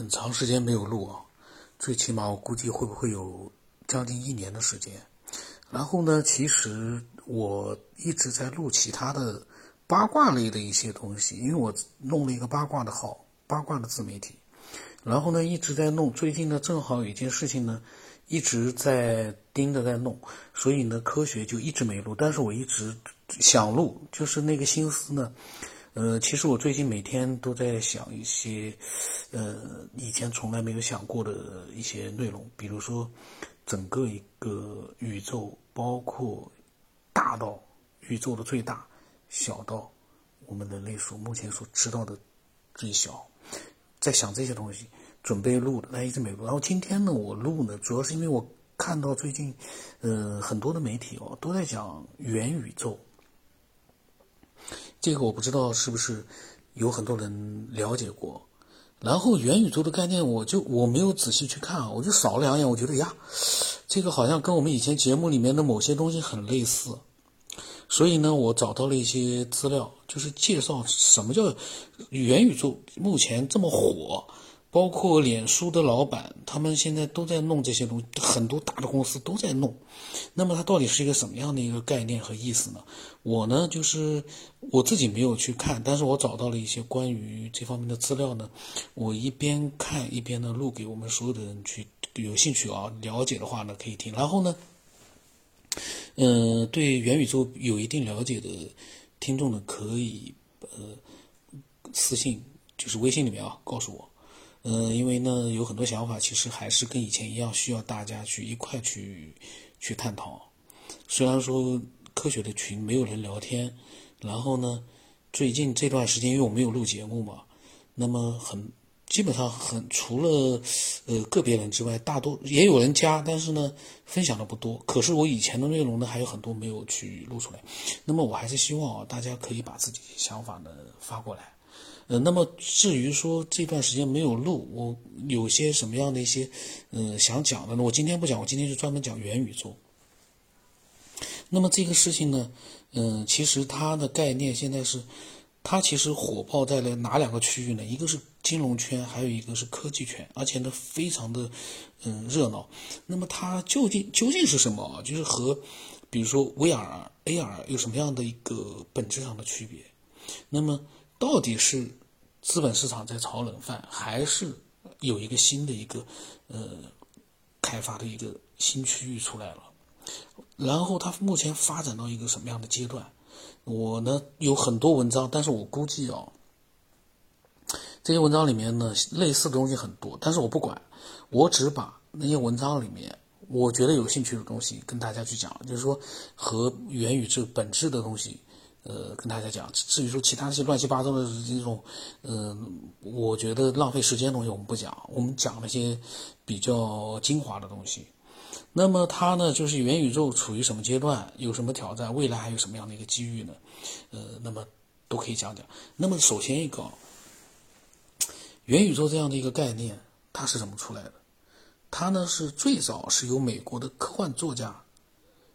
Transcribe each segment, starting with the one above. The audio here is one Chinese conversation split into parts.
很长时间没有录啊，最起码我估计会不会有将近一年的时间。然后呢，其实我一直在录其他的八卦类的一些东西，因为我弄了一个八卦的号，八卦的自媒体。然后呢，一直在弄。最近呢，正好有一件事情呢，一直在盯着在弄，所以呢，科学就一直没录。但是我一直想录，就是那个心思呢。呃，其实我最近每天都在想一些，呃，以前从来没有想过的一些内容，比如说，整个一个宇宙，包括大到宇宙的最大，小到我们人类所目前所知道的最小，在想这些东西，准备录的，但一直没录。然后今天呢，我录呢，主要是因为我看到最近，呃，很多的媒体哦都在讲元宇宙。这个我不知道是不是有很多人了解过，然后元宇宙的概念，我就我没有仔细去看，我就扫了两眼，我觉得呀，这个好像跟我们以前节目里面的某些东西很类似，所以呢，我找到了一些资料，就是介绍什么叫元宇宙，目前这么火。包括脸书的老板，他们现在都在弄这些东西，很多大的公司都在弄。那么它到底是一个什么样的一个概念和意思呢？我呢，就是我自己没有去看，但是我找到了一些关于这方面的资料呢。我一边看一边呢录给我们所有的人去，有兴趣啊了解的话呢可以听。然后呢，嗯，对元宇宙有一定了解的听众呢，可以呃私信，就是微信里面啊告诉我。嗯，因为呢，有很多想法，其实还是跟以前一样，需要大家去一块去去探讨。虽然说科学的群没有人聊天，然后呢，最近这段时间因为我没有录节目嘛，那么很基本上很除了呃个别人之外，大多也有人加，但是呢，分享的不多。可是我以前的内容呢，还有很多没有去录出来。那么我还是希望啊，大家可以把自己想法呢发过来。呃，那么至于说这段时间没有录，我有些什么样的一些，呃，想讲的呢？我今天不讲，我今天就专门讲元宇宙。那么这个事情呢，嗯，其实它的概念现在是，它其实火爆在了哪两个区域呢？一个是金融圈，还有一个是科技圈，而且呢，非常的嗯热闹。那么它究竟究竟是什么啊？就是和比如说 VR、AR 有什么样的一个本质上的区别？那么到底是？资本市场在炒冷饭，还是有一个新的一个呃开发的一个新区域出来了。然后它目前发展到一个什么样的阶段？我呢有很多文章，但是我估计啊，这些文章里面呢类似的东西很多，但是我不管，我只把那些文章里面我觉得有兴趣的东西跟大家去讲，就是说和元宇宙本质的东西。呃，跟大家讲，至于说其他那些乱七八糟的这种，呃，我觉得浪费时间的东西我们不讲，我们讲那些比较精华的东西。那么它呢，就是元宇宙处于什么阶段，有什么挑战，未来还有什么样的一个机遇呢？呃，那么都可以讲讲。那么首先一个，元宇宙这样的一个概念，它是怎么出来的？它呢是最早是由美国的科幻作家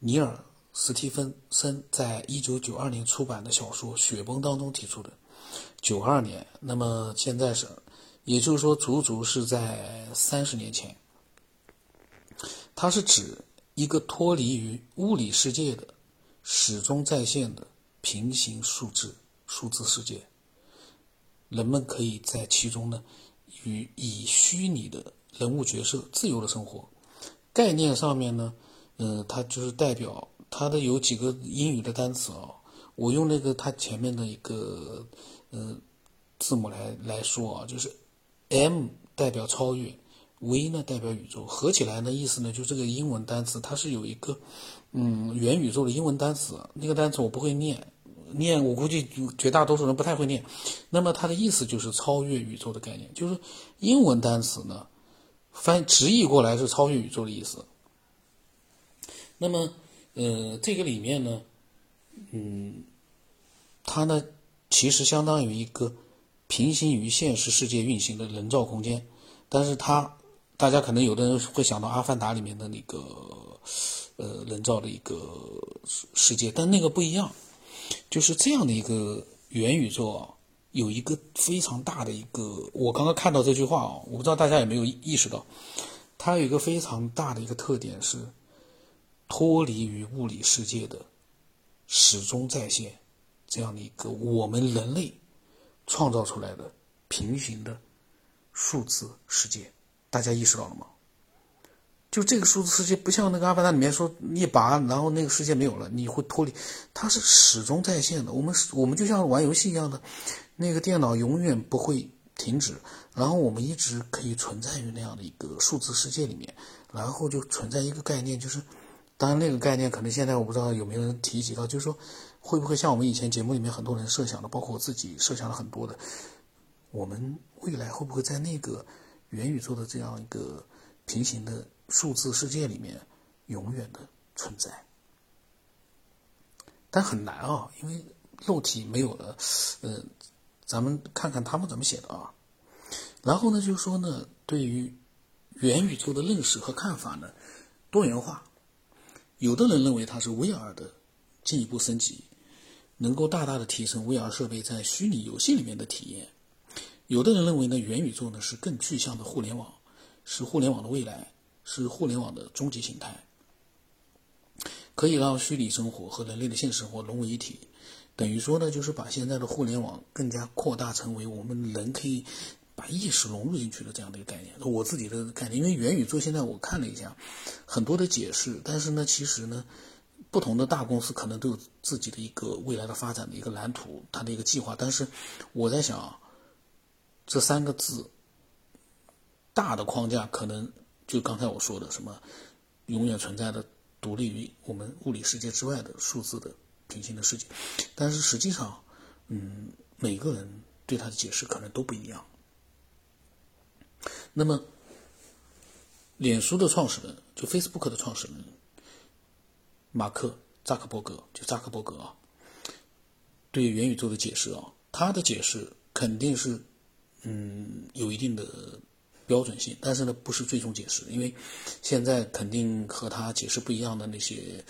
尼尔。斯蒂芬森在一九九二年出版的小说《雪崩》当中提出的，九二年，那么现在是，也就是说，足足是在三十年前。它是指一个脱离于物理世界的、始终在线的平行数字数字世界，人们可以在其中呢，与以虚拟的人物角色自由的生活。概念上面呢，嗯，它就是代表。它的有几个英语的单词啊，我用那个它前面的一个呃字母来来说啊，就是 M 代表超越，V 呢代表宇宙，合起来呢意思呢就这个英文单词它是有一个嗯元宇宙的英文单词，那个单词我不会念，念我估计绝大多数人不太会念，那么它的意思就是超越宇宙的概念，就是英文单词呢翻直译过来是超越宇宙的意思，那么。呃，这个里面呢，嗯，它呢其实相当于一个平行于现实世界运行的人造空间，但是它大家可能有的人会想到《阿凡达》里面的那个呃人造的一个世界，但那个不一样，就是这样的一个元宇宙啊，有一个非常大的一个，我刚刚看到这句话啊，我不知道大家有没有意识到，它有一个非常大的一个特点是脱离于物理世界的始终在线这样的一个我们人类创造出来的平行的数字世界，大家意识到了吗？就这个数字世界不像那个《阿凡达》里面说一拔，然后那个世界没有了，你会脱离，它是始终在线的。我们我们就像玩游戏一样的，那个电脑永远不会停止，然后我们一直可以存在于那样的一个数字世界里面，然后就存在一个概念，就是当然那个概念可能现在我不知道有没有人提及到，就是说会不会像我们以前节目里面很多人设想的，包括我自己设想了很多的，我们未来会不会在那个元宇宙的这样一个平行的。数字世界里面永远的存在，但很难啊，因为肉体没有了。呃，咱们看看他们怎么写的啊。然后呢，就是说呢，对于元宇宙的认识和看法呢，多元化。有的人认为它是 VR 的进一步升级，能够大大的提升 VR 设备在虚拟游戏里面的体验。有的人认为呢，元宇宙呢是更具象的互联网，是互联网的未来。是互联网的终极形态，可以让虚拟生活和人类的现实生活融为一体，等于说呢，就是把现在的互联网更加扩大成为我们人可以意识融入进去的这样的一个概念。我自己的概念，因为元宇宙现在我看了一下，很多的解释，但是呢，其实呢，不同的大公司可能都有自己的一个未来的发展的一个蓝图，它的一个计划。但是我在想，这三个字大的框架可能。就刚才我说的什么，永远存在的、独立于我们物理世界之外的数字的平行的世界，但是实际上，嗯，每个人对它的解释可能都不一样。那么，脸书的创始人，就 Facebook 的创始人马克扎克伯格，就扎克伯格啊，对元宇宙的解释啊，他的解释肯定是，嗯，有一定的。标准性，但是呢，不是最终解释，因为现在肯定和他解释不一样的那些，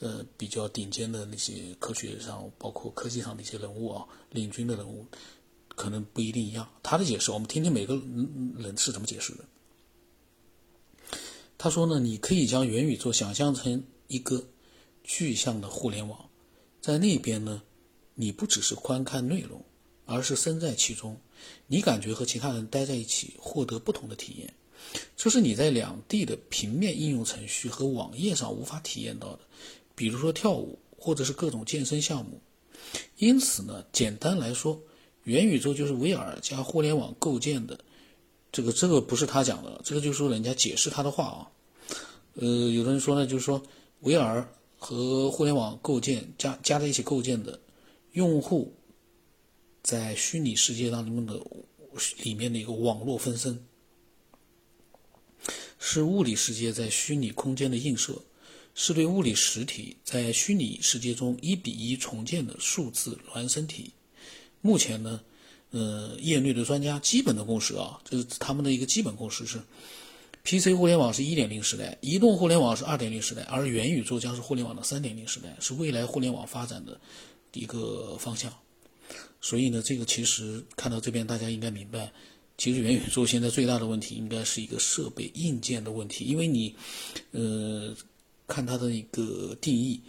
呃，比较顶尖的那些科学上，包括科技上的一些人物啊，领军的人物，可能不一定一样。他的解释，我们听听每个人是怎么解释的。他说呢，你可以将元宇宙想象成一个具象的互联网，在那边呢，你不只是观看内容。而是身在其中，你感觉和其他人待在一起，获得不同的体验，这是你在两地的平面应用程序和网页上无法体验到的，比如说跳舞或者是各种健身项目。因此呢，简单来说，元宇宙就是 VR 加互联网构建的。这个这个不是他讲的，这个就是说人家解释他的话啊。呃，有的人说呢，就是说 VR 和互联网构建加加在一起构建的用户。在虚拟世界当中的里面的一个网络分身，是物理世界在虚拟空间的映射，是对物理实体在虚拟世界中一比一重建的数字孪生体。目前呢，呃，业内的专家基本的共识啊，就是他们的一个基本共识是，PC 互联网是一点零时代，移动互联网是二点零时代，而元宇宙将是互联网的三点零时代，是未来互联网发展的一个方向。所以呢，这个其实看到这边，大家应该明白，其实元宇宙现在最大的问题应该是一个设备硬件的问题，因为你，呃，看它的一个定义，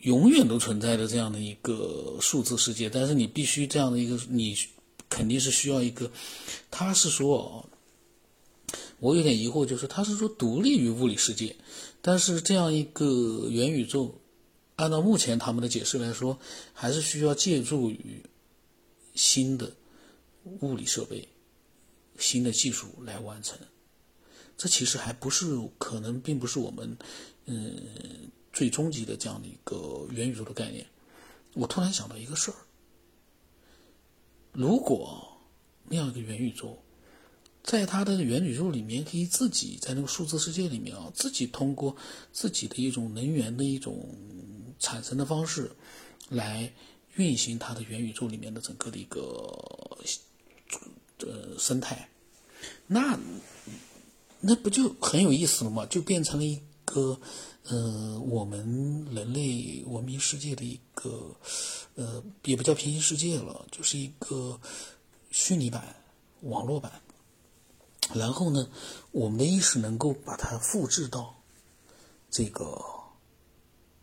永远都存在的这样的一个数字世界，但是你必须这样的一个，你肯定是需要一个，他是说，我有点疑惑，就是他是说独立于物理世界，但是这样一个元宇宙。按照目前他们的解释来说，还是需要借助于新的物理设备、新的技术来完成。这其实还不是可能，并不是我们嗯最终极的这样的一个元宇宙的概念。我突然想到一个事儿：如果那样一个元宇宙，在它的元宇宙里面，可以自己在那个数字世界里面啊，自己通过自己的一种能源的一种产生的方式，来运行它的元宇宙里面的整个的一个呃生态，那那不就很有意思了吗？就变成了一个，呃，我们人类文明世界的一个，呃，也不叫平行世界了，就是一个虚拟版、网络版。然后呢，我们的意识能够把它复制到这个。